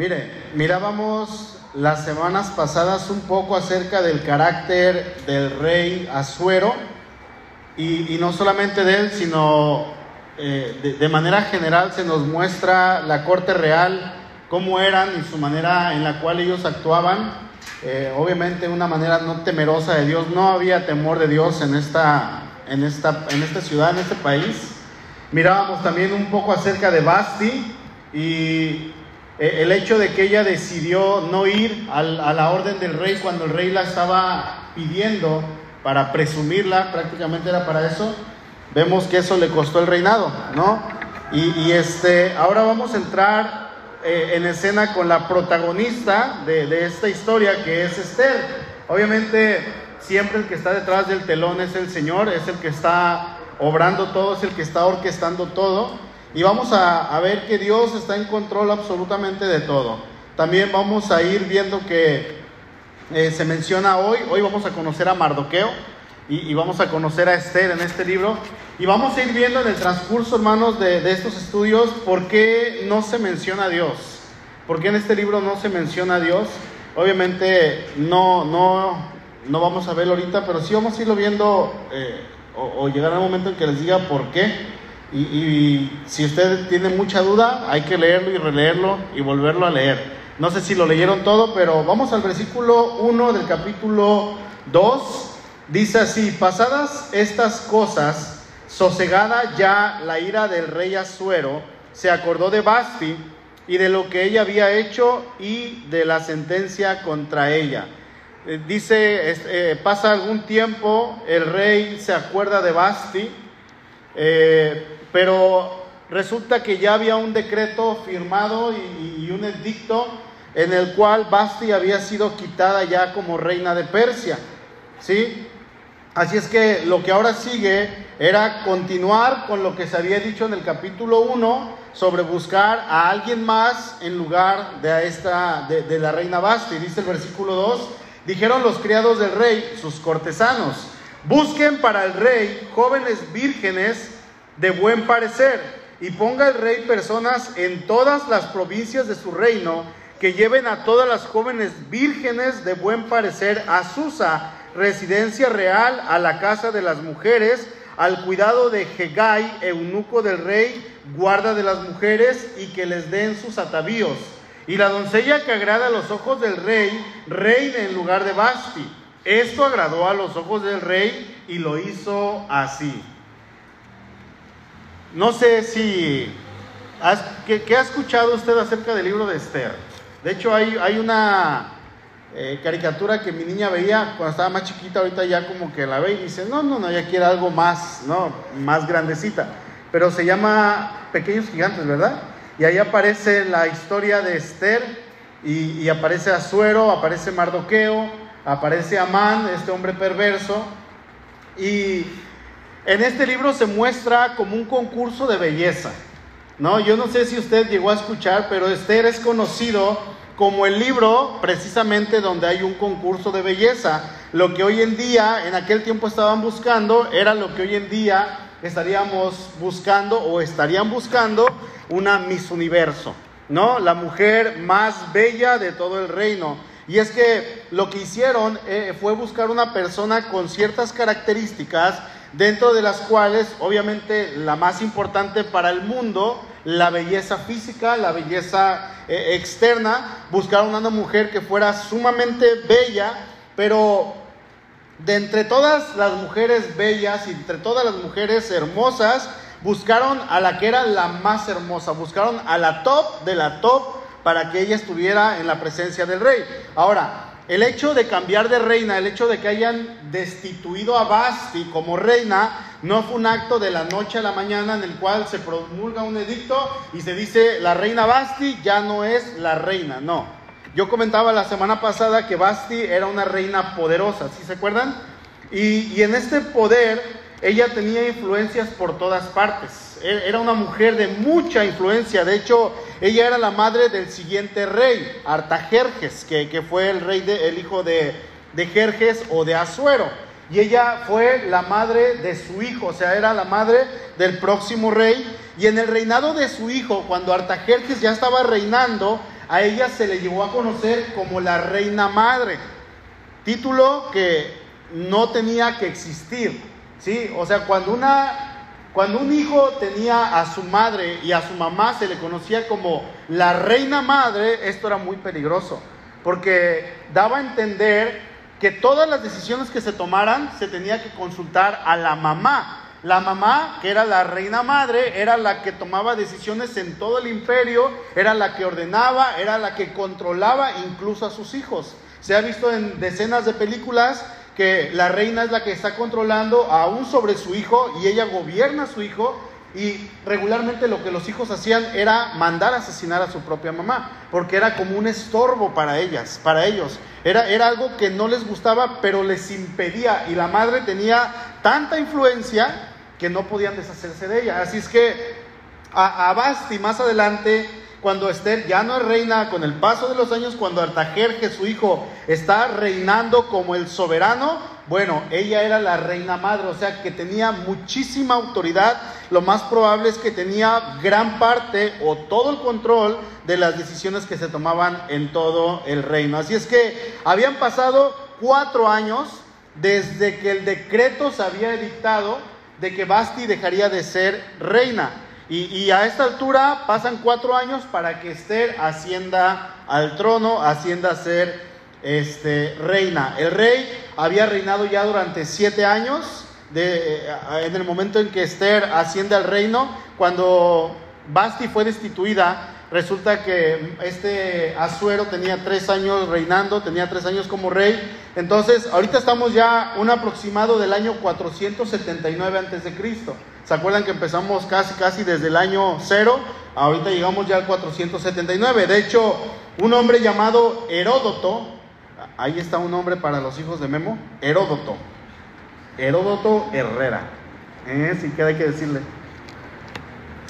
Mire, mirábamos las semanas pasadas un poco acerca del carácter del rey Asuero y, no solamente de él, sino eh, de, manera general se nos muestra la corte real, cómo eran y su manera en la cual ellos actuaban. Eh, obviamente una manera no temerosa de Dios, no había temor de Dios en esta, en esta, en esta ciudad, en este país. Mirábamos también un poco acerca de Basti y el hecho de que ella decidió no ir a la orden del rey cuando el rey la estaba pidiendo para presumirla, prácticamente era para eso, vemos que eso le costó el reinado, ¿no? Y, este, ahora vamos a entrar eh, en escena con la protagonista de, de esta historia, que es Esther. Obviamente, siempre el que está detrás del telón es el Señor, es el que está obrando todo, es el que está orquestando todo. Y vamos a, ver que Dios está en control absolutamente de todo. También vamos a ir viendo que eh, se menciona hoy, hoy vamos a conocer a Mardoqueo y, vamos a conocer a Esther en este libro. Y vamos a ir viendo en el transcurso, hermanos, de, de estos estudios por qué no se menciona a Dios. ¿Por qué en este libro no se menciona a Dios? Obviamente no, no, no vamos a verlo ahorita, pero sí vamos a irlo viendo eh, o, o llegar al momento en que les diga por qué. Y, si usted tiene mucha duda, hay que leerlo y releerlo y volverlo a leer. No sé si lo leyeron todo, pero vamos al versículo 1 del capítulo 2. Dice así, pasadas estas cosas, sosegada ya la ira del rey Asuero, se acordó de Basti y de lo que ella había hecho y de la sentencia contra ella. Eh, dice, eh, pasa algún tiempo, el rey se acuerda de Basti, eh, pero resulta que ya había un decreto firmado y, un edicto en el cual Basti había sido quitada ya como reina de Persia. ¿Sí? Así es que lo que ahora sigue era continuar con lo que se había dicho en el capítulo 1 sobre buscar a alguien más en lugar de, esta, de, de la reina Basti. Dice el versículo 2, dijeron los criados del rey, sus cortesanos, busquen para el rey jóvenes vírgenes de buen parecer, y ponga el rey personas en todas las provincias de su reino, que lleven a todas las jóvenes vírgenes de buen parecer a Susa, residencia real, a la casa de las mujeres, al cuidado de Hegai, eunuco del rey, guarda de las mujeres, y que les den sus atavíos. Y la doncella que agrada a los ojos del rey, reine en lugar de Basti. Esto agradó a los ojos del rey y lo hizo así. No sé si... ¿qué, ha escuchado usted acerca del libro de Esther? De hecho, hay, hay una eh, caricatura que mi niña veía cuando estaba más chiquita, ahorita ya como que la ve y dice, no, no, no, ya quiere algo más, ¿no? Más grandecita. Pero se llama Pequeños Gigantes, ¿verdad? Y ahí aparece la historia de Esther y, y aparece Azuero, aparece Mardoqueo, aparece Amán, este hombre perverso. Y en este libro se muestra como un concurso de belleza. No, yo no sé si usted llegó a escuchar, pero Esther es conocido como el libro precisamente donde hay un concurso de belleza. Lo que hoy en día, en aquel tiempo estaban buscando, era lo que hoy en día estaríamos buscando o estarían buscando una Miss Universo, ¿no? La mujer más bella de todo el reino. Y es que lo que hicieron eh, fue buscar una persona con ciertas características dentro de las cuales obviamente la más importante para el mundo, la belleza física, la belleza eh, externa, buscaron una mujer que fuera sumamente bella, pero de entre todas las mujeres bellas y entre todas las mujeres hermosas, buscaron a la que era la más hermosa, buscaron a la top de la top para que ella estuviera en la presencia del rey. Ahora, el hecho de cambiar de reina, el hecho de que hayan destituido a Basti como reina, no fue un acto de la noche a la mañana en el cual se promulga un edicto y se dice la reina Basti ya no es la reina, no. Yo comentaba la semana pasada que Basti era una reina poderosa, ¿sí se acuerdan? Y, y en este poder ella tenía influencias por todas partes. E-, era una mujer de mucha influencia. De hecho, ella era la madre del siguiente rey, Artajerjes, que, que fue el rey, de, el hijo de, de Jerjes o de Azuero. Y ella fue la madre de su hijo, o sea, era la madre del próximo rey. Y en el reinado de su hijo, cuando Artajerjes ya estaba reinando, a ella se le llevó a conocer como la reina madre, título que no tenía que existir, ¿sí? O sea, cuando una cuando un hijo tenía a su madre y a su mamá se le conocía como la reina madre, esto era muy peligroso, porque daba a entender que todas las decisiones que se tomaran se tenía que consultar a la mamá. La mamá, que era la reina madre, era la que tomaba decisiones en todo el imperio, era la que ordenaba, era la que controlaba incluso a sus hijos. Se ha visto en decenas de películas que la reina es la que está controlando aún sobre su hijo y ella gobierna a su hijo y regularmente lo que los hijos hacían era mandar a asesinar a su propia mamá, porque era como un estorbo para ellas, para ellos. Era, era algo que no les gustaba, pero les impedía y la madre tenía tanta influencia que no podían deshacerse de ella. Así es que a, a Basti más adelante cuando Esther ya no es reina, con el paso de los años, cuando Artajerje, su hijo, está reinando como el soberano, bueno, ella era la reina madre, o sea que tenía muchísima autoridad. Lo más probable es que tenía gran parte o todo el control de las decisiones que se tomaban en todo el reino. Así es que habían pasado cuatro años desde que el decreto se había edictado de que Basti dejaría de ser reina. Y, a esta altura pasan cuatro años para que Esther ascienda al trono, ascienda a ser este, reina. El rey había reinado ya durante siete años, de, eh, en el momento en que Esther asciende al reino, cuando Basti fue destituida, resulta que este Asuero tenía tres años reinando, tenía tres años como rey. Entonces, ahorita estamos ya un aproximado del año 479 antes de Cristo. ¿Se acuerdan que empezamos casi, casi desde el año cero? Ahorita llegamos ya al 479. De hecho, un hombre llamado Heródoto, ahí está un nombre para los hijos de Memo, Heródoto. Heródoto Herrera. ¿Eh? Si queda hay que decirle.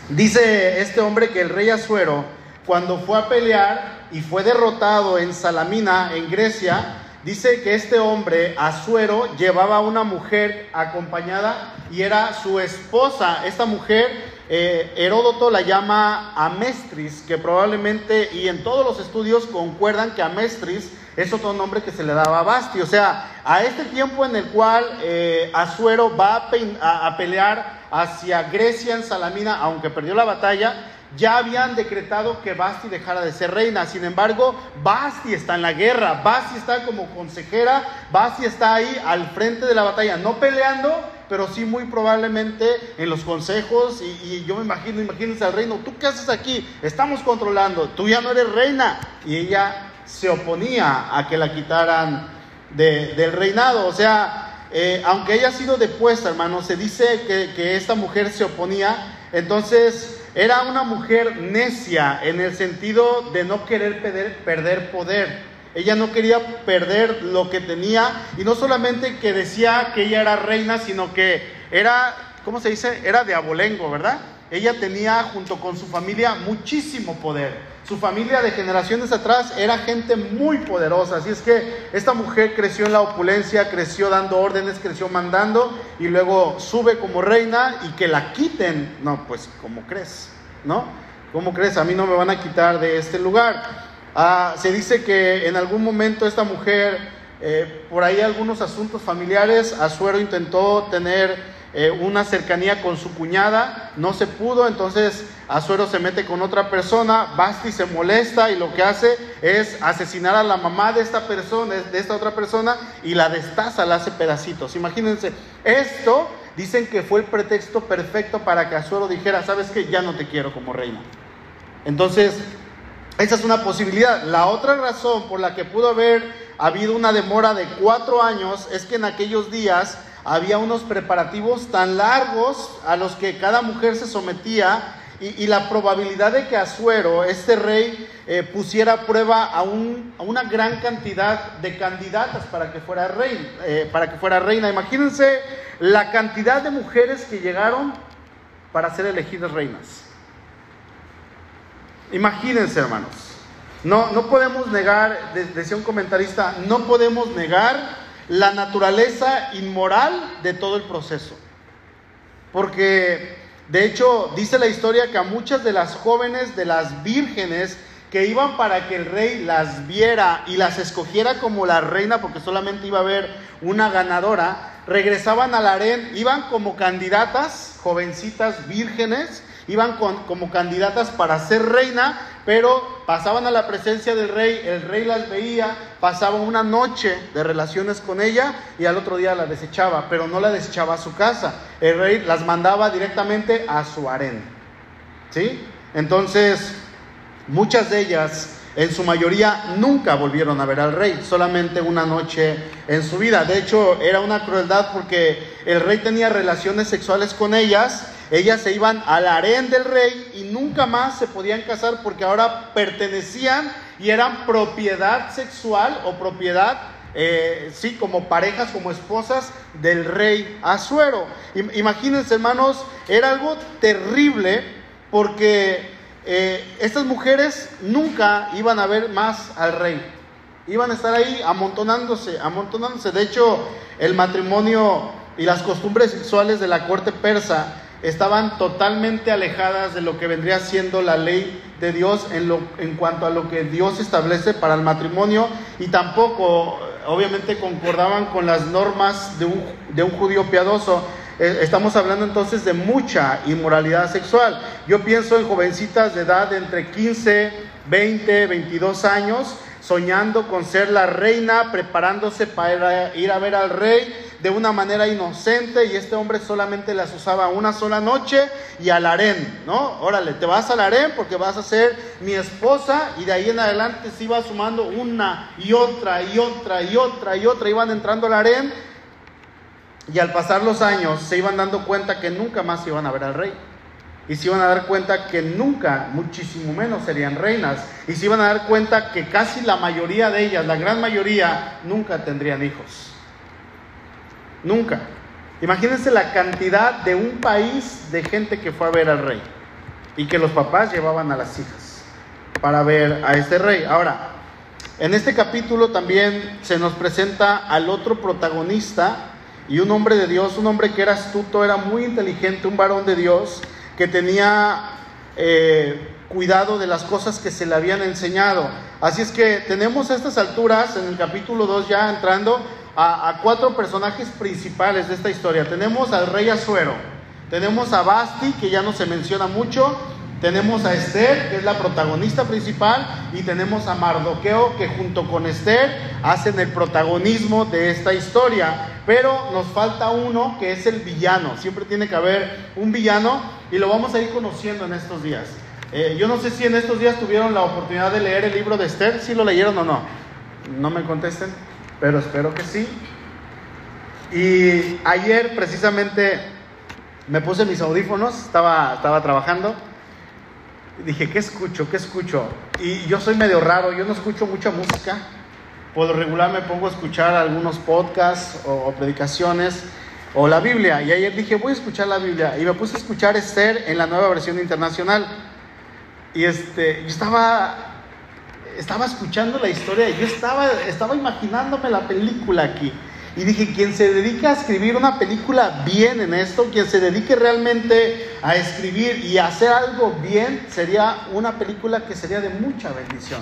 Dice este hombre que el rey Azuero, cuando fue a pelear y fue derrotado en Salamina, en Grecia, Dice que este hombre, Azuero, llevaba a una mujer acompañada y era su esposa. Esta mujer, eh, Heródoto la llama Amestris, que probablemente, y en todos los estudios concuerdan que Amestris es otro nombre que se le daba a Basti. O sea, a este tiempo en el cual eh, Azuero va a, a pelear hacia Grecia en Salamina, aunque perdió la batalla, ya habían decretado que Basti dejara de ser reina. Sin embargo, Basti está en la guerra, Basti está como consejera, Basti está ahí al frente de la batalla, no peleando, pero sí muy probablemente en los consejos. Y, yo me imagino, imagínense al reino, ¿tú qué haces aquí? Estamos controlando, tú ya no eres reina. Y ella se oponía a que la quitaran del reinado. O sea, eh, aunque ella ha sido depuesta, hermano, se dice que, que esta mujer se oponía. Entonces, era una mujer necia en el sentido de no querer perder, poder. Ella no quería perder lo que tenía y no solamente que decía que ella era reina, sino que era, ¿cómo se dice? Era de abolengo, ¿verdad? Ella tenía junto con su familia muchísimo poder. Su familia de generaciones atrás era gente muy poderosa, así es que esta mujer creció en la opulencia, creció dando órdenes, creció mandando y luego sube como reina y que la quiten. No, pues ¿cómo crees? ¿No? ¿Cómo crees? A mí no me van a quitar de este lugar. Ah, se dice que en algún momento esta mujer, eh, por ahí algunos asuntos familiares, Azuero intentó tener eh, una cercanía con su cuñada, no se pudo, entonces Azuero se mete con otra persona, Basti se molesta y lo que hace es asesinar a la mamá de esta persona, de esta otra persona, y la destaza, la hace pedacitos. Imagínense, esto dicen que fue el pretexto perfecto para que Azuero dijera, sabes que ya no te quiero como reina. Entonces, esa es una posibilidad. La otra razón por la que pudo haber habido una demora de cuatro años es que en aquellos días había unos preparativos tan largos a los que cada mujer se sometía y, la probabilidad de que Azuero, este rey, eh, pusiera a prueba a, una gran cantidad de candidatas para que fuera rey, eh, para que fuera reina. Imagínense la cantidad de mujeres que llegaron para ser elegidas reinas. Imagínense, hermanos. No, no podemos negar, decía un comentarista, no podemos negar la naturaleza inmoral de todo el proceso. Porque, de hecho, dice la historia que a muchas de las jóvenes, de las vírgenes que iban para que el rey las viera y las escogiera como la reina, porque solamente iba a haber una ganadora, regresaban al harén, iban como candidatas, jovencitas vírgenes, iban como candidatas para ser reina, pero pasaban a la presencia del rey, el rey las veía, pasaba una noche de relaciones con ella y al otro día la desechaba, pero no la desechaba a su casa, el rey las mandaba directamente a su harén. ¿Sí? Entonces, muchas de ellas en su mayoría nunca volvieron a ver al rey, solamente una noche en su vida. De hecho, era una crueldad porque el rey tenía relaciones sexuales con ellas, ellas se iban al harén del rey y nunca más se podían casar porque ahora pertenecían y eran propiedad sexual o propiedad, eh, sí, como parejas, como esposas del rey Azuero. Imagínense, hermanos, era algo terrible porque eh, estas mujeres nunca iban a ver más al rey. Iban a estar ahí amontonándose, amontonándose. De hecho, el matrimonio y las costumbres sexuales de la corte persa estaban totalmente alejadas de lo que vendría siendo la ley de Dios en, lo, en cuanto a lo que Dios establece para el matrimonio y tampoco, obviamente, concordaban con las normas de un, de un judío piadoso. Eh, estamos hablando entonces de mucha inmoralidad sexual. Yo pienso en jovencitas de edad entre 15, 20, 22 años, soñando con ser la reina, preparándose para ir a ver al rey de una manera inocente y este hombre solamente las usaba una sola noche y al harén, ¿no? Órale, te vas al harén porque vas a ser mi esposa y de ahí en adelante se iba sumando una y otra y otra y otra y otra, iban entrando al harén y al pasar los años se iban dando cuenta que nunca más iban a ver al rey. Y se iban a dar cuenta que nunca, muchísimo menos, serían reinas. Y se iban a dar cuenta que casi la mayoría de ellas, la gran mayoría, nunca tendrían hijos. Nunca. Imagínense la cantidad de un país de gente que fue a ver al rey. Y que los papás llevaban a las hijas para ver a este rey. Ahora, en este capítulo también se nos presenta al otro protagonista y un hombre de Dios, un hombre que era astuto, era muy inteligente, un varón de Dios que tenía eh, cuidado de las cosas que se le habían enseñado. Así es que tenemos a estas alturas, en el capítulo 2 ya entrando, a, cuatro personajes principales de esta historia. Tenemos al rey Azuero, tenemos a Basti, que ya no se menciona mucho, tenemos a Esther, que es la protagonista principal, y tenemos a Mardoqueo, que junto con Esther hacen el protagonismo de esta historia. Pero nos falta uno que es el villano. Siempre tiene que haber un villano y lo vamos a ir conociendo en estos días. Eh, yo no sé si en estos días tuvieron la oportunidad de leer el libro de Esther, si lo leyeron o no. No me contesten, pero espero que sí. Y ayer precisamente me puse mis audífonos, estaba, estaba trabajando dije, ¿qué escucho? ¿Qué escucho? Y yo soy medio raro, yo no escucho mucha música. Por lo regular me pongo a escuchar algunos podcasts o, predicaciones o la Biblia. Y ayer dije, voy a escuchar la Biblia. Y me puse a escuchar Esther en la nueva versión internacional. Y este, yo estaba, estaba escuchando la historia, yo estaba, estaba imaginándome la película aquí. Y dije, quien se dedica a escribir una película bien en esto, quien se dedique realmente a escribir y a hacer algo bien, sería una película que sería de mucha bendición.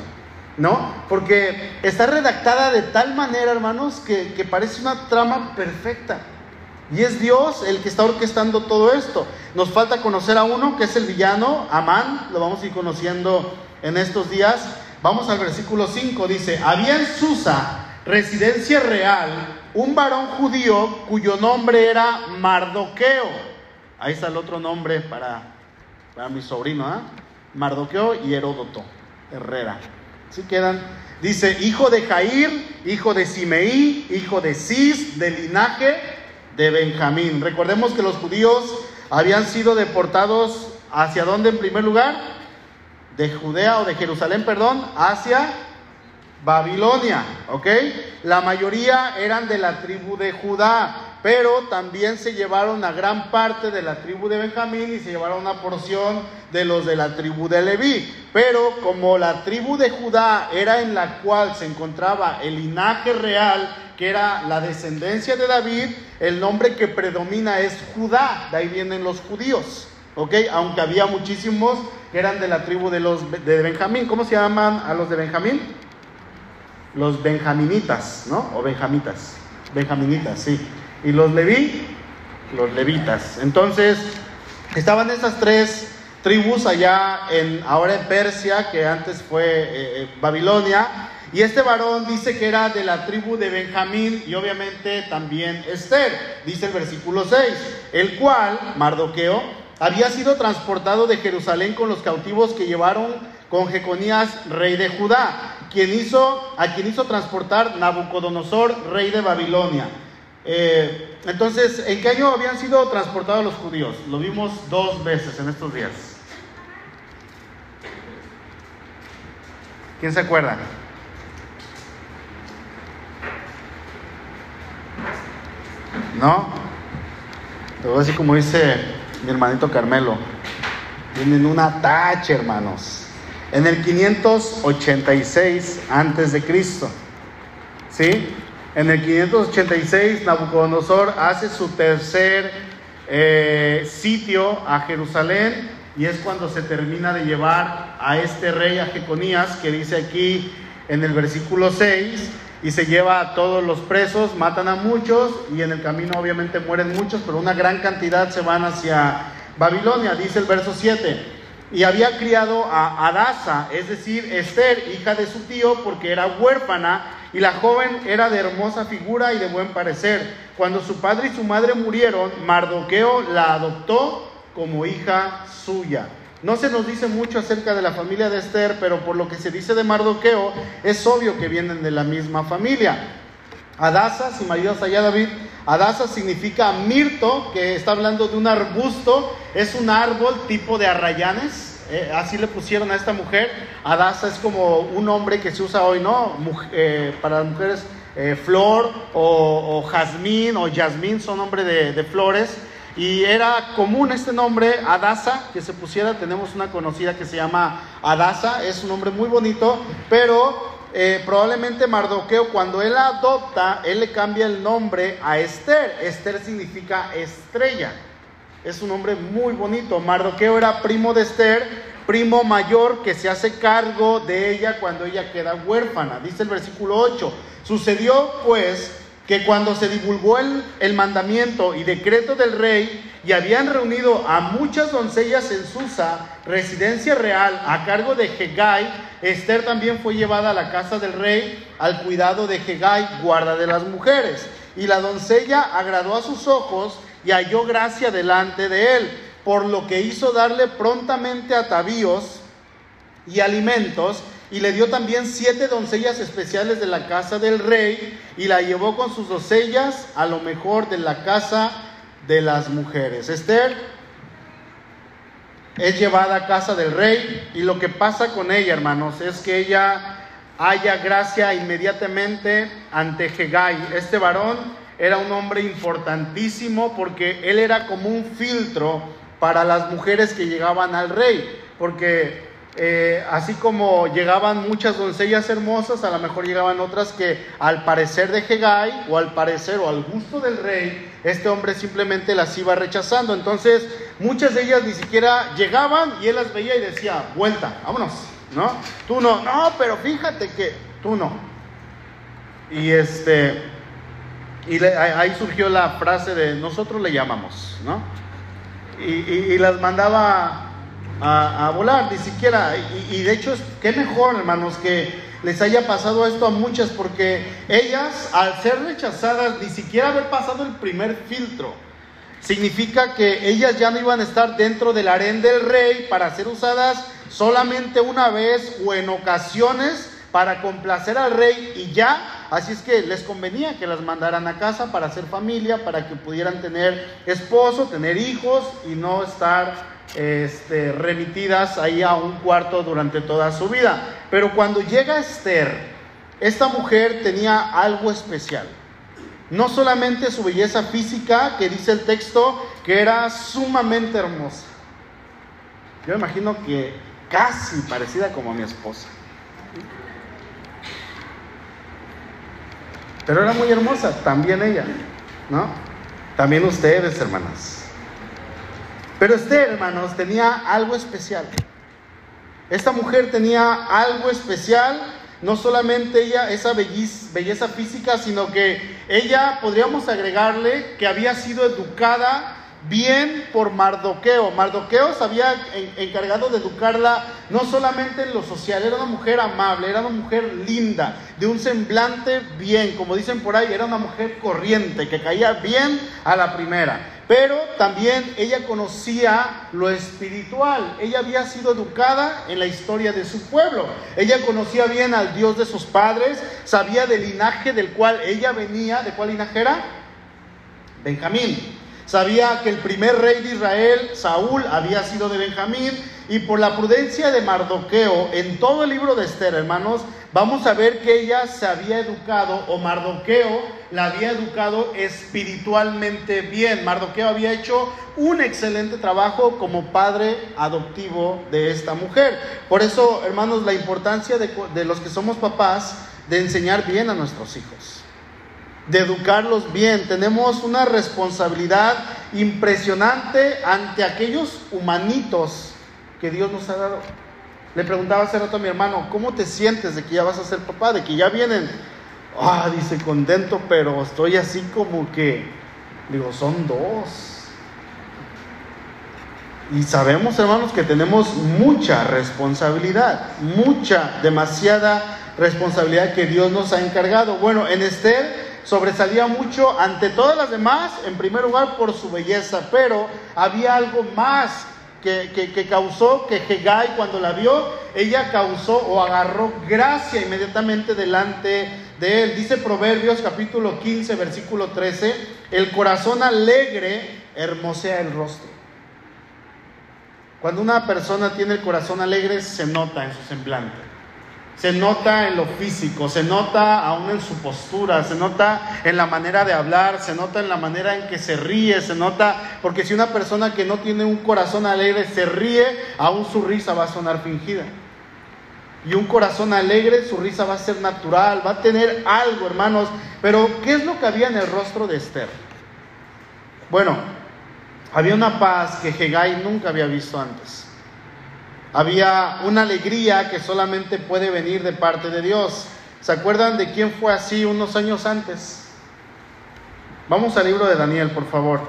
¿No? Porque está redactada de tal manera, hermanos, que, que parece una trama perfecta. Y es Dios el que está orquestando todo esto. Nos falta conocer a uno que es el villano, Amán, lo vamos a ir conociendo en estos días. Vamos al versículo 5, dice, había en Susa, residencia real, un varón judío cuyo nombre era Mardoqueo. Ahí está el otro nombre para, para mi sobrino, ¿ah? Mardoqueo y Heródoto, Herrera. Así quedan. Dice, hijo de Jair, hijo de Simeí, hijo de Cis, del linaje de Benjamín. Recordemos que los judíos habían sido deportados hacia dónde en primer lugar? De Judea o de Jerusalén, perdón, hacia Babilonia, ¿ok? La mayoría eran de la tribu de Judá, pero también se llevaron a gran parte de la tribu de Benjamín y se llevaron una porción de los de la tribu de Leví. Pero como la tribu de Judá era en la cual se encontraba el linaje real, que era la descendencia de David, el nombre que predomina es Judá, de ahí vienen los judíos. ¿Ok? Aunque había muchísimos que eran de la tribu de los de Benjamín. ¿Cómo se llaman a los de Benjamín? Los benjaminitas, ¿no? O benjamitas. Benjaminitas, sí. Y los leví, los levitas. Entonces, estaban esas tres tribus allá en ahora en Persia, que antes fue eh, eh, Babilonia. Y este varón dice que era de la tribu de Benjamín y obviamente también Esther, dice el versículo 6, el cual, Mardoqueo, había sido transportado de Jerusalén con los cautivos que llevaron con Jeconías, rey de Judá, a quien hizo transportar Nabucodonosor, rey de Babilonia. Eh, entonces, ¿en qué año habían sido transportados los judíos? Lo vimos dos veces en estos días. ¿Quién se acuerda? ¿No? Te voy a decir como dice mi hermanito Carmelo. Tienen una tacha, hermanos. En el 586 antes de Cristo. ¿Sí? En el 586 Nabucodonosor hace su tercer eh, sitio a Jerusalén y es cuando se termina de llevar a este rey, a Jeconías, que dice aquí en el versículo 6, y se lleva a todos los presos, matan a muchos y en el camino obviamente mueren muchos, pero una gran cantidad se van hacia Babilonia, dice el verso 7. Y había criado a Adasa, es decir, Esther, hija de su tío, porque era huérfana, y la joven era de hermosa figura y de buen parecer. Cuando su padre y su madre murieron, Mardoqueo la adoptó como hija suya. No se nos dice mucho acerca de la familia de Esther, pero por lo que se dice de Mardoqueo, es obvio que vienen de la misma familia. Adasa, si me ayudas allá David, Adasa significa mirto, que está hablando de un arbusto, es un árbol tipo de arrayanes, eh, así le pusieron a esta mujer. Adasa es como un nombre que se usa hoy, ¿no? Eh, para las mujeres, eh, flor o, jazmín o yasmín son nombres de, de flores. Y era común este nombre, Adasa, que se pusiera. Tenemos una conocida que se llama Adasa, es un nombre muy bonito, pero eh, probablemente Mardoqueo, cuando él adopta, él le cambia el nombre a Esther. Esther significa estrella. Es un nombre muy bonito. Mardoqueo era primo de Esther, primo mayor que se hace cargo de ella cuando ella queda huérfana. Dice el versículo 8. Sucedió pues que cuando se divulgó el, mandamiento y decreto del rey y habían reunido a muchas doncellas en Susa, residencia real, a cargo de Hegai, Esther también fue llevada a la casa del rey al cuidado de Hegai, guarda de las mujeres. Y la doncella agradó a sus ojos y halló gracia delante de él, por lo que hizo darle prontamente atavíos y alimentos y le dio también siete doncellas especiales de la casa del rey y la llevó con sus doncellas a lo mejor de la casa de las mujeres. Esther es llevada a casa del rey y lo que pasa con ella, hermanos, es que ella haya gracia inmediatamente ante Hegai. Este varón era un hombre importantísimo porque él era como un filtro para las mujeres que llegaban al rey, porque eh, así como llegaban muchas doncellas hermosas, a lo mejor llegaban otras que al parecer de Hegai o al parecer o al gusto del rey, este hombre simplemente las iba rechazando. Entonces, muchas de ellas ni siquiera llegaban y él las veía y decía, vuelta, vámonos, ¿no? Tú no, no, pero fíjate que tú no. Y este, y ahí surgió la frase de nosotros le llamamos, ¿no? y las mandaba a, volar, ni siquiera. Y, de hecho, qué mejor, hermanos, que les haya pasado esto a muchas, porque ellas, al ser rechazadas, ni siquiera haber pasado el primer filtro, significa que ellas ya no iban a estar dentro del harén del rey para ser usadas solamente una vez o en ocasiones para complacer al rey y ya. Así es que les convenía que las mandaran a casa para hacer familia, para que pudieran tener esposo, tener hijos y no estar este, remitidas ahí a un cuarto durante toda su vida. Pero cuando llega Esther, esta mujer tenía algo especial. No solamente su belleza física, que dice el texto, que era sumamente hermosa. Yo imagino que casi parecida como a mi esposa. Pero era muy hermosa, también ella, ¿no? También ustedes, hermanas. Pero Esther, hermanos, tenía algo especial. Esta mujer tenía algo especial, no solamente ella, esa belleza física, sino que ella, podríamos agregarle, que había sido educada bien por Mardoqueo. Mardoqueo se había encargado de educarla no solamente en lo social, era una mujer amable, era una mujer linda, de un semblante bien, como dicen por ahí, era una mujer corriente, que caía bien a la primera. Pero también ella conocía lo espiritual. Ella había sido educada en la historia de su pueblo. Ella conocía bien al Dios de sus padres, sabía del linaje del cual ella venía. ¿De cuál linaje era? Benjamín. Sabía que el primer rey de Israel, Saúl, había sido de Benjamín. Y por la prudencia de Mardoqueo, en todo el libro de Esther, hermanos, vamos a ver que ella se había educado, o Mardoqueo la había educado espiritualmente bien. Mardoqueo había hecho un excelente trabajo como padre adoptivo de esta mujer. Por eso, hermanos, la importancia de, de los que somos papás de enseñar bien a nuestros hijos de educarlos bien. Tenemos una responsabilidad impresionante ante aquellos humanitos que Dios nos ha dado. Le preguntaba hace rato a mi hermano, ¿cómo te sientes de que ya vas a ser papá? De que ya vienen. Ah, dice, contento, pero estoy así como que, digo, son dos. Y sabemos, hermanos, que tenemos mucha responsabilidad, mucha, demasiada responsabilidad que Dios nos ha encargado. Bueno, en Esther sobresalía mucho ante todas las demás, en primer lugar por su belleza, pero había algo más que, que, causó que Hegai cuando la vio, ella causó o agarró gracia inmediatamente delante de él. Dice Proverbios capítulo 15, versículo 13, el corazón alegre hermosea el rostro. Cuando una persona tiene el corazón alegre, se nota en su semblante se nota en lo físico, se nota aún en su postura, se nota en la manera de hablar, se nota en la manera en que se ríe, se nota, porque si una persona que no tiene un corazón alegre se ríe, aún su risa va a sonar fingida. Y un corazón alegre, su risa va a ser natural, va a tener algo, hermanos. Pero, ¿qué es lo que había en el rostro de Esther? Bueno, había una paz que Hegai nunca había visto antes. Había una alegría que solamente puede venir de parte de Dios. ¿Se acuerdan de quién fue así unos años antes? Vamos al libro de Daniel, por favor.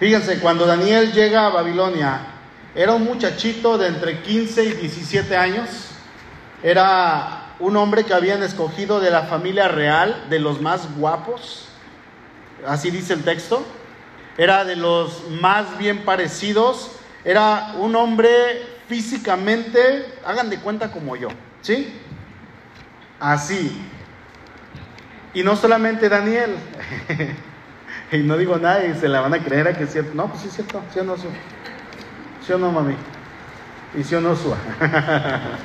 Fíjense, cuando Daniel llega a Babilonia, era un muchachito de entre 15 y 17 años. Era un hombre que habían escogido de la familia real, de los más guapos. Así dice el texto. Era de los más bien parecidos era un hombre físicamente, hagan de cuenta como yo, ¿sí? Así. Y no solamente Daniel. y no digo nada y se la van a creer a que es cierto. No, pues sí es cierto. ¿Sí o no, ¿Sí o no, mami? Y sí o no, Sua.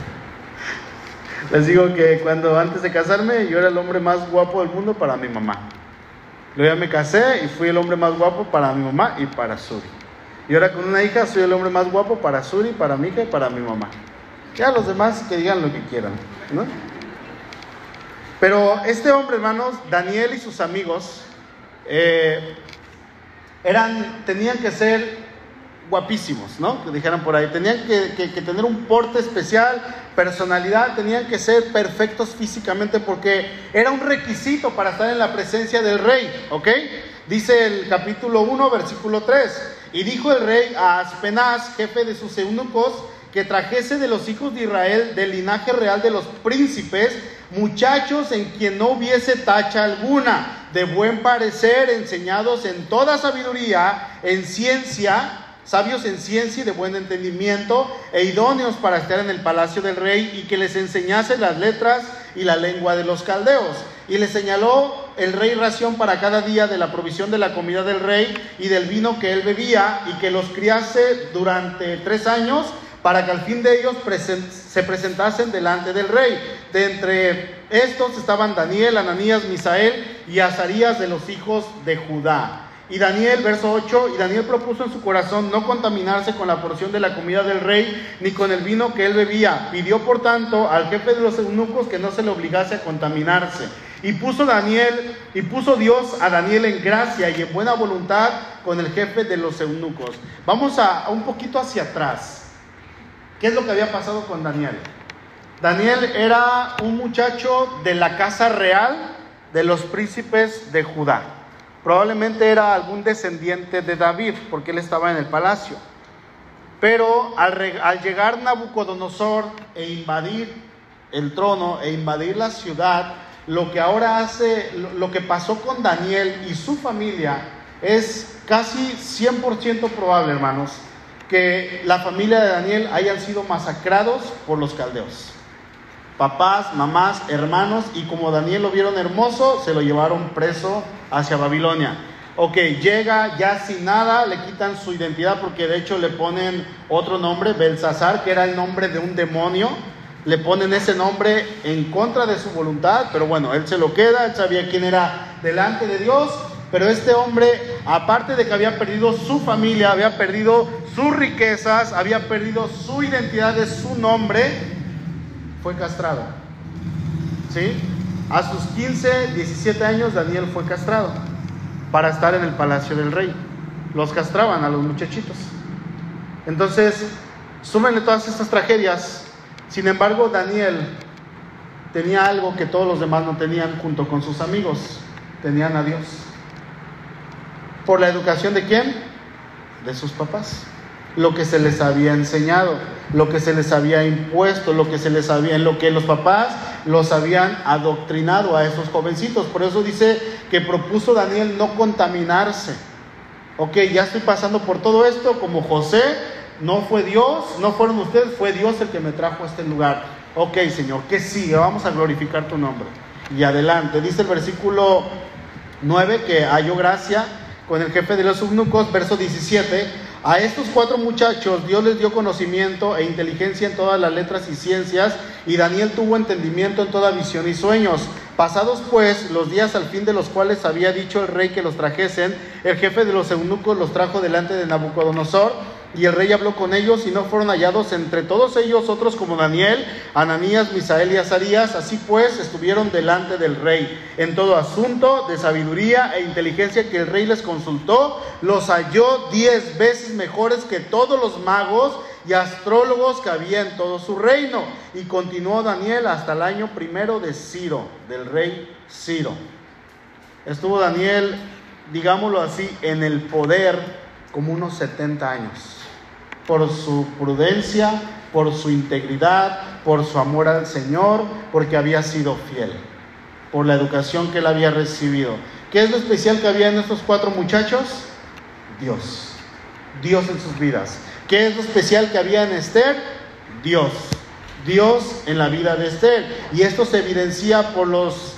Les digo que cuando antes de casarme yo era el hombre más guapo del mundo para mi mamá. Luego ya me casé y fui el hombre más guapo para mi mamá y para Suri. Y ahora con una hija soy el hombre más guapo para Suri, para mi hija y para mi mamá. Ya los demás que digan lo que quieran, ¿no? Pero este hombre, hermanos, Daniel y sus amigos, eh, eran, tenían que ser guapísimos, ¿no? Que dijeran por ahí. Tenían que, que, tener un porte especial, personalidad, tenían que ser perfectos físicamente porque era un requisito para estar en la presencia del rey, ¿ok? Dice el capítulo 1, versículo 3. Y dijo el rey a Aspenaz, jefe de sus eunucos, que trajese de los hijos de Israel, del linaje real de los príncipes, muchachos en quien no hubiese tacha alguna, de buen parecer, enseñados en toda sabiduría, en ciencia, sabios en ciencia y de buen entendimiento, e idóneos para estar en el palacio del rey, y que les enseñase las letras y la lengua de los caldeos. Y le señaló el rey ración para cada día de la provisión de la comida del rey y del vino que él bebía, y que los criase durante tres años, para que al fin de ellos se presentasen delante del rey. De entre estos estaban Daniel, Ananías, Misael y Azarías de los hijos de Judá. Y Daniel, verso 8, y Daniel propuso en su corazón no contaminarse con la porción de la comida del rey, ni con el vino que él bebía. Pidió, por tanto, al jefe de los eunucos que no se le obligase a contaminarse. Y puso Daniel, y puso Dios a Daniel en gracia y en buena voluntad con el jefe de los eunucos. Vamos a, un poquito hacia atrás. ¿Qué es lo que había pasado con Daniel? Daniel era un muchacho de la casa real de los príncipes de Judá. Probablemente era algún descendiente de David, porque él estaba en el palacio. Pero al, al llegar Nabucodonosor e invadir el trono e invadir la ciudad, lo que ahora hace, lo que pasó con Daniel y su familia es casi 100% probable, hermanos, que la familia de Daniel hayan sido masacrados por los caldeos. Papás, mamás, hermanos, y como Daniel lo vieron hermoso, se lo llevaron preso hacia Babilonia. Ok, llega ya sin nada, le quitan su identidad porque de hecho le ponen otro nombre, Belsasar, que era el nombre de un demonio le ponen ese nombre en contra de su voluntad, pero bueno, él se lo queda, él sabía quién era delante de Dios, pero este hombre, aparte de que había perdido su familia, había perdido sus riquezas, había perdido su identidad de su nombre, fue castrado. ¿Sí? A sus 15, 17 años Daniel fue castrado para estar en el palacio del rey. Los castraban a los muchachitos. Entonces, súmenle todas estas tragedias sin embargo, Daniel tenía algo que todos los demás no tenían junto con sus amigos. Tenían a Dios. ¿Por la educación de quién? De sus papás. Lo que se les había enseñado, lo que se les había impuesto, lo que se les había, en lo que los papás los habían adoctrinado a esos jovencitos. Por eso dice que propuso Daniel no contaminarse. Ok, ya estoy pasando por todo esto como José, no fue Dios, no fueron ustedes, fue Dios el que me trajo a este lugar. Ok, Señor, ¿qué sigue? Vamos a glorificar tu nombre. Y adelante, dice el versículo 9 que halló gracia con el jefe de los eunucos, verso 17. A estos cuatro muchachos Dios les dio conocimiento e inteligencia en todas las letras y ciencias, y Daniel tuvo entendimiento en toda visión y sueños. Pasados pues los días al fin de los cuales había dicho el rey que los trajesen, el jefe de los eunucos los trajo delante de Nabucodonosor y el rey habló con ellos y no fueron hallados entre todos ellos otros como Daniel, Ananías, Misael y Azarías. Así pues estuvieron delante del rey. En todo asunto de sabiduría e inteligencia que el rey les consultó, los halló diez veces mejores que todos los magos y astrólogos que había en todo su reino. Y continuó Daniel hasta el año primero de Ciro, del rey Ciro. Estuvo Daniel, digámoslo así, en el poder como unos 70 años por su prudencia, por su integridad, por su amor al Señor, porque había sido fiel, por la educación que él había recibido. ¿Qué es lo especial que había en estos cuatro muchachos? Dios. Dios en sus vidas. ¿Qué es lo especial que había en Esther? Dios. Dios en la vida de Esther. Y esto se evidencia por los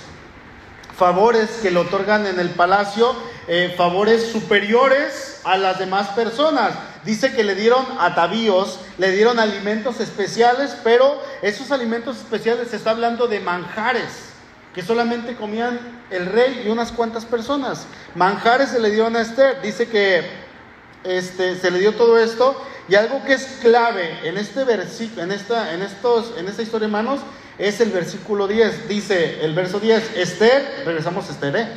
favores que le otorgan en el palacio, eh, favores superiores a las demás personas dice que le dieron atavíos, le dieron alimentos especiales, pero esos alimentos especiales se está hablando de manjares que solamente comían el rey y unas cuantas personas. Manjares se le dieron a Esther, dice que este, se le dio todo esto y algo que es clave en este versículo, en esta, en estos, en esta historia, hermanos, es el versículo 10. Dice el verso 10, Esther, regresamos a Esther, ¿eh?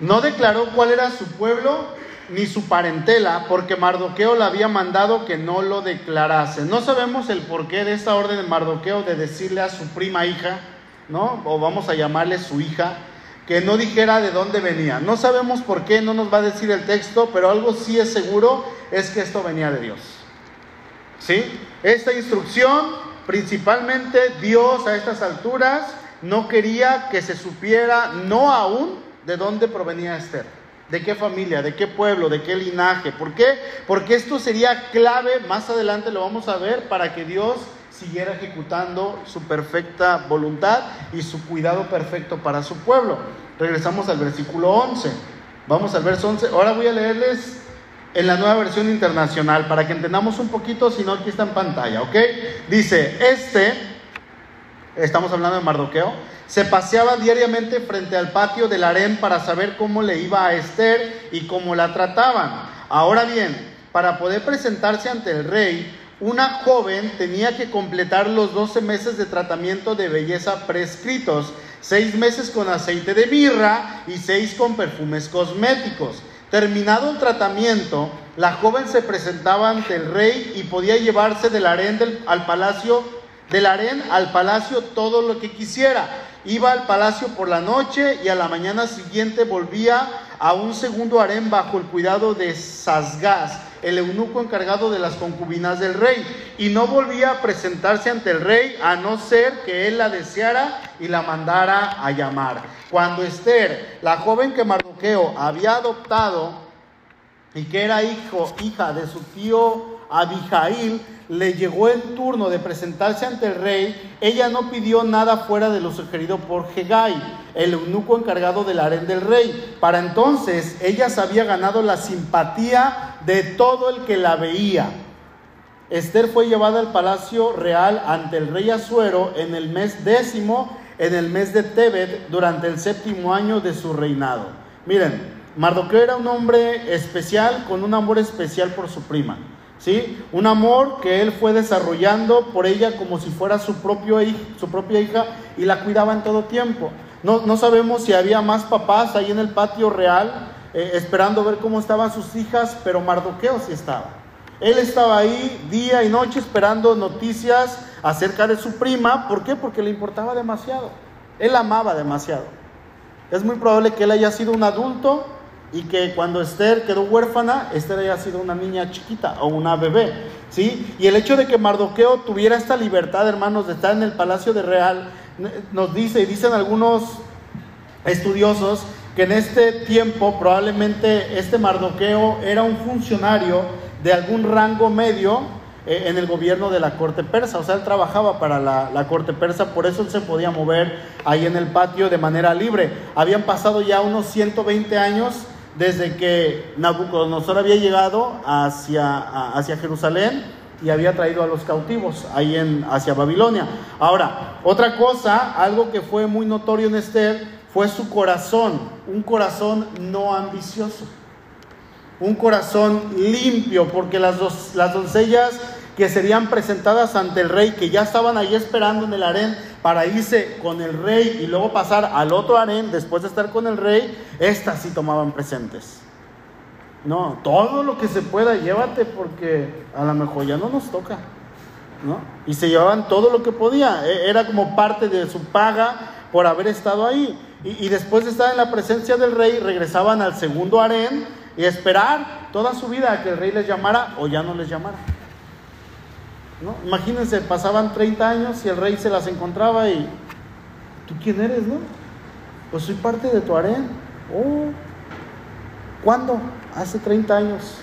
no declaró cuál era su pueblo ni su parentela, porque Mardoqueo le había mandado que no lo declarase. No sabemos el porqué de esta orden de Mardoqueo de decirle a su prima hija, ¿no? O vamos a llamarle su hija, que no dijera de dónde venía. No sabemos por qué, no nos va a decir el texto, pero algo sí es seguro, es que esto venía de Dios. ¿Sí? Esta instrucción, principalmente Dios a estas alturas, no quería que se supiera, no aún, de dónde provenía Esther. ¿De qué familia? ¿De qué pueblo? ¿De qué linaje? ¿Por qué? Porque esto sería clave, más adelante lo vamos a ver, para que Dios siguiera ejecutando su perfecta voluntad y su cuidado perfecto para su pueblo. Regresamos al versículo 11. Vamos al verso 11. Ahora voy a leerles en la nueva versión internacional para que entendamos un poquito, si no aquí está en pantalla, ¿ok? Dice, este, estamos hablando de Mardoqueo, se paseaba diariamente frente al patio del harén para saber cómo le iba a Esther y cómo la trataban. Ahora bien, para poder presentarse ante el rey, una joven tenía que completar los 12 meses de tratamiento de belleza prescritos. seis meses con aceite de mirra y seis con perfumes cosméticos. Terminado el tratamiento, la joven se presentaba ante el rey y podía llevarse del harén al palacio, del harén al palacio todo lo que quisiera. Iba al palacio por la noche y a la mañana siguiente volvía a un segundo harén bajo el cuidado de Sasgás, el eunuco encargado de las concubinas del rey, y no volvía a presentarse ante el rey a no ser que él la deseara y la mandara a llamar. Cuando Esther, la joven que Mardoqueo había adoptado y que era hijo, hija de su tío Abijail, le llegó el turno de presentarse ante el rey, ella no pidió nada fuera de lo sugerido por Hegai, el eunuco encargado del harén del rey. Para entonces ella se había ganado la simpatía de todo el que la veía. Esther fue llevada al palacio real ante el rey Asuero en el mes décimo, en el mes de Tebet, durante el séptimo año de su reinado. Miren, Mardoqueo era un hombre especial con un amor especial por su prima. ¿Sí? Un amor que él fue desarrollando por ella como si fuera su, propio, su propia hija y la cuidaba en todo tiempo. No, no sabemos si había más papás ahí en el patio real eh, esperando ver cómo estaban sus hijas, pero Mardoqueo sí estaba. Él estaba ahí día y noche esperando noticias acerca de su prima. ¿Por qué? Porque le importaba demasiado. Él amaba demasiado. Es muy probable que él haya sido un adulto y que cuando Esther quedó huérfana, Esther haya sido una niña chiquita o una bebé, ¿sí? Y el hecho de que Mardoqueo tuviera esta libertad, hermanos, de estar en el palacio de Real, nos dice, y dicen algunos estudiosos, que en este tiempo probablemente este Mardoqueo era un funcionario de algún rango medio eh, en el gobierno de la corte persa, o sea, él trabajaba para la, la, corte persa, por eso él se podía mover ahí en el patio de manera libre. Habían pasado ya unos 120 años desde que Nabucodonosor había llegado hacia, hacia Jerusalén y había traído a los cautivos ahí en, hacia Babilonia. Ahora, otra cosa, algo que fue muy notorio en Esther, fue su corazón, un corazón no ambicioso, un corazón limpio, porque las, dos, las doncellas que serían presentadas ante el rey, que ya estaban ahí esperando en el harén para irse con el rey y luego pasar al otro harén después de estar con el rey, estas sí tomaban presentes. No, todo lo que se pueda, llévate porque a lo mejor ya no nos toca. ¿no? Y se llevaban todo lo que podía, e, era como parte de su paga por haber estado ahí. Y, después de estar en la presencia del rey, regresaban al segundo harén y esperar toda su vida a que el rey les llamara o ya no les llamara. Imagínense, pasaban 30 años y el rey se las encontraba y, ¿tú quién eres, no? Pues soy parte de tu harén. Oh, ¿cuándo? Hace 30 años.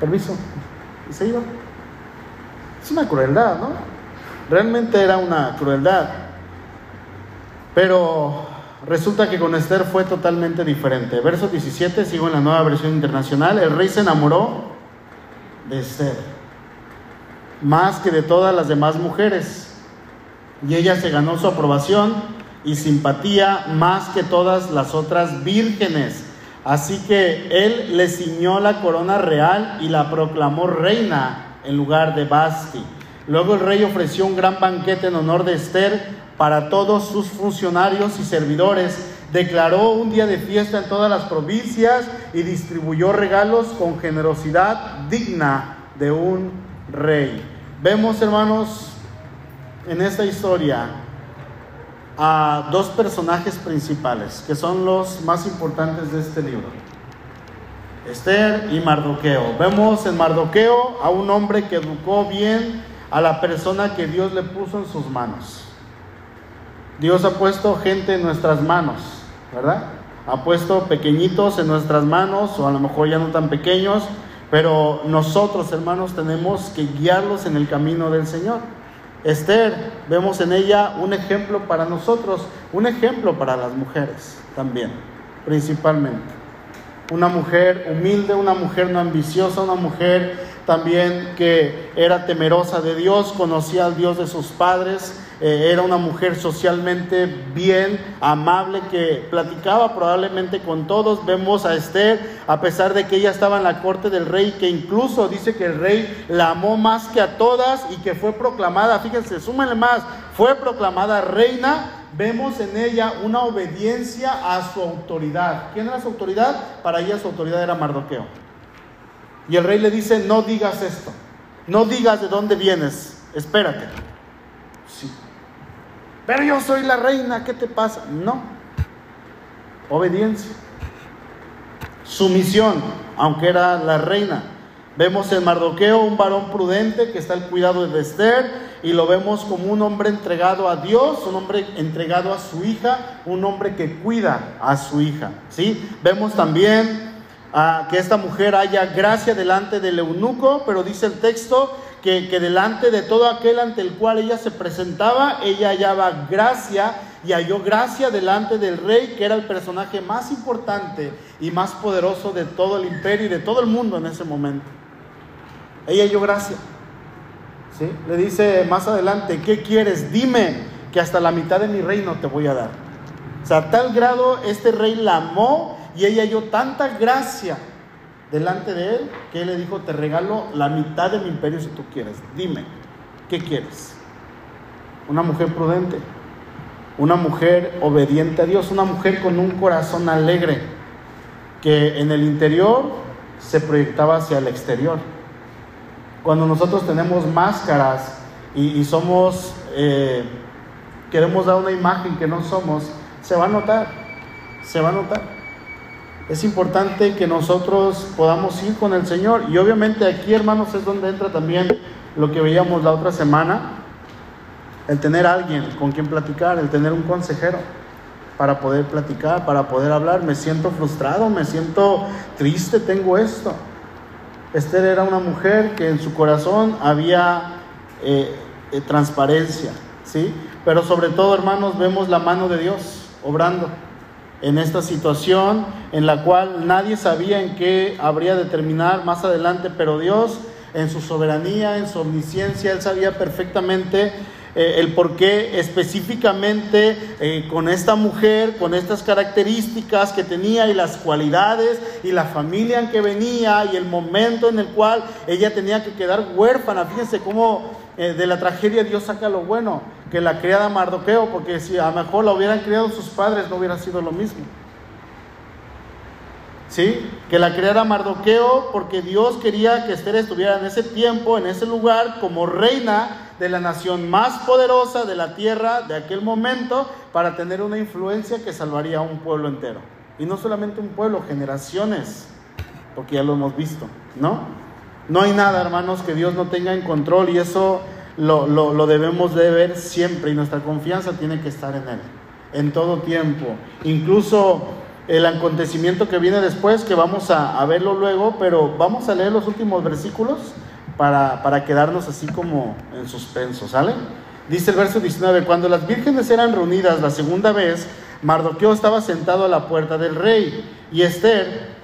Permiso. Y se iba. Es una crueldad, ¿no? Realmente era una crueldad. Pero resulta que con Esther fue totalmente diferente. Verso 17, sigo en la nueva versión internacional. El rey se enamoró de Esther más que de todas las demás mujeres. Y ella se ganó su aprobación y simpatía más que todas las otras vírgenes. Así que él le ciñó la corona real y la proclamó reina en lugar de Basti. Luego el rey ofreció un gran banquete en honor de Esther para todos sus funcionarios y servidores. Declaró un día de fiesta en todas las provincias y distribuyó regalos con generosidad digna de un rey. Vemos, hermanos, en esta historia a dos personajes principales, que son los más importantes de este libro. Esther y Mardoqueo. Vemos en Mardoqueo a un hombre que educó bien a la persona que Dios le puso en sus manos. Dios ha puesto gente en nuestras manos, ¿verdad? Ha puesto pequeñitos en nuestras manos, o a lo mejor ya no tan pequeños, pero nosotros, hermanos, tenemos que guiarlos en el camino del Señor. Esther, vemos en ella un ejemplo para nosotros, un ejemplo para las mujeres también, principalmente. Una mujer humilde, una mujer no ambiciosa, una mujer también que era temerosa de Dios, conocía al Dios de sus padres, eh, era una mujer socialmente bien, amable, que platicaba probablemente con todos. Vemos a Esther, a pesar de que ella estaba en la corte del rey, que incluso dice que el rey la amó más que a todas y que fue proclamada, fíjense, súmenle más, fue proclamada reina. Vemos en ella una obediencia a su autoridad. ¿Quién era su autoridad? Para ella su autoridad era Mardoqueo. Y el rey le dice, no digas esto, no digas de dónde vienes, espérate. Sí. Pero yo soy la reina, ¿qué te pasa? No. Obediencia. Sumisión, aunque era la reina. Vemos en Mardoqueo un varón prudente que está al cuidado de Esther y lo vemos como un hombre entregado a Dios, un hombre entregado a su hija, un hombre que cuida a su hija. ¿sí? Vemos también ah, que esta mujer haya gracia delante del eunuco, pero dice el texto que, delante de todo aquel ante el cual ella se presentaba, ella hallaba gracia y halló gracia delante del rey, que era el personaje más importante y más poderoso de todo el imperio y de todo el mundo en ese momento. Ella halló gracia. ¿Sí? Le dice más adelante, ¿qué quieres? Dime que hasta la mitad de mi reino te voy a dar. O sea, a tal grado este rey la amó y ella halló tanta gracia delante de él que él le dijo, te regalo la mitad de mi imperio si tú quieres. Dime, ¿qué quieres? Una mujer prudente, una mujer obediente a Dios, una mujer con un corazón alegre, que en el interior se proyectaba hacia el exterior. Cuando nosotros tenemos máscaras y, somos, eh, queremos dar una imagen que no somos, se va a notar, se va a notar. Es importante que nosotros podamos ir con el Señor. Y obviamente aquí, hermanos, es donde entra también lo que veíamos la otra semana, el tener alguien con quien platicar, el tener un consejero para poder platicar, para poder hablar. Me siento frustrado, me siento triste, tengo esto. Esther era una mujer que en su corazón había eh, eh, transparencia, ¿sí? Pero sobre todo, hermanos, vemos la mano de Dios obrando en esta situación en la cual nadie sabía en qué habría de terminar más adelante, pero Dios en su soberanía, en su omnisciencia, Él sabía perfectamente eh, el por qué específicamente eh, con esta mujer, con estas características que tenía y las cualidades y la familia en que venía y el momento en el cual ella tenía que quedar huérfana. Fíjense cómo eh, de la tragedia Dios saca lo bueno, que la criada Mardoqueo, porque si a lo mejor la hubieran criado sus padres no hubiera sido lo mismo. ¿Sí? Que la criara Mardoqueo porque Dios quería que Esther estuviera en ese tiempo, en ese lugar, como reina de la nación más poderosa de la tierra de aquel momento, para tener una influencia que salvaría a un pueblo entero. Y no solamente un pueblo, generaciones, porque ya lo hemos visto, ¿no? No hay nada, hermanos, que Dios no tenga en control y eso lo, debemos de ver siempre y nuestra confianza tiene que estar en Él, en todo tiempo. Incluso el acontecimiento que viene después, que vamos a, verlo luego, pero vamos a leer los últimos versículos para, para quedarnos así como en suspenso, ¿sale? Dice el verso 19, cuando las vírgenes eran reunidas la segunda vez, Mardoqueo estaba sentado a la puerta del rey y Esther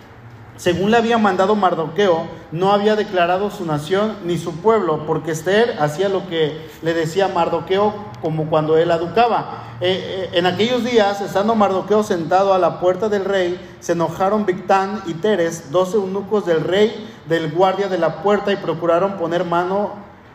según le había mandado Mardoqueo, no había declarado su nación ni su pueblo, porque Esther hacía lo que le decía Mardoqueo como cuando él educaba. Eh, eh, en aquellos días, estando Mardoqueo sentado a la puerta del rey, se enojaron Victán y Teres, dos eunucos del rey, del guardia de la puerta, y procuraron poner mano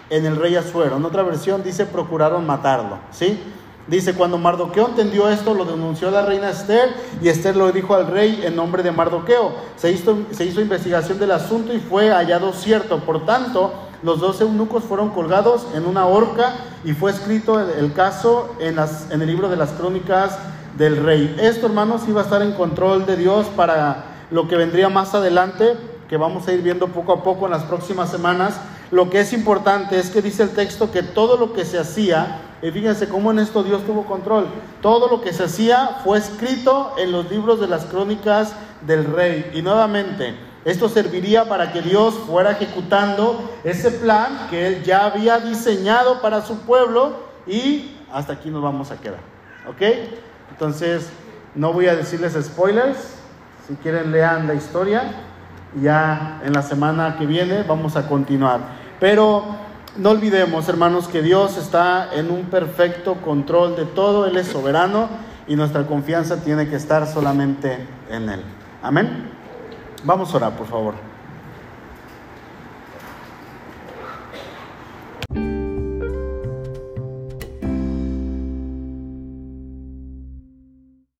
en el rey Azuero. En otra versión dice procuraron matarlo, ¿sí? Dice, cuando Mardoqueo entendió esto, lo denunció a la reina Esther y Esther lo dijo al rey en nombre de Mardoqueo. Se hizo, se hizo investigación del asunto y fue hallado cierto. Por tanto, los dos eunucos fueron colgados en una horca y fue escrito el, caso en, las, en el libro de las crónicas del rey. Esto, hermanos, iba a estar en control de Dios para lo que vendría más adelante, que vamos a ir viendo poco a poco en las próximas semanas. Lo que es importante es que dice el texto que todo lo que se hacía y fíjense cómo en esto Dios tuvo control. Todo lo que se hacía fue escrito en los libros de las crónicas del rey. Y nuevamente, esto serviría para que Dios fuera ejecutando ese plan que él ya había diseñado para su pueblo y hasta aquí nos vamos a quedar. ¿Ok? Entonces, no voy a decirles spoilers. Si quieren, lean la historia. Ya en la semana que viene vamos a continuar. Pero no olvidemos, hermanos, que Dios está en un perfecto control de todo, Él es soberano y nuestra confianza tiene que estar solamente en Él. Amén. Vamos a orar, por favor.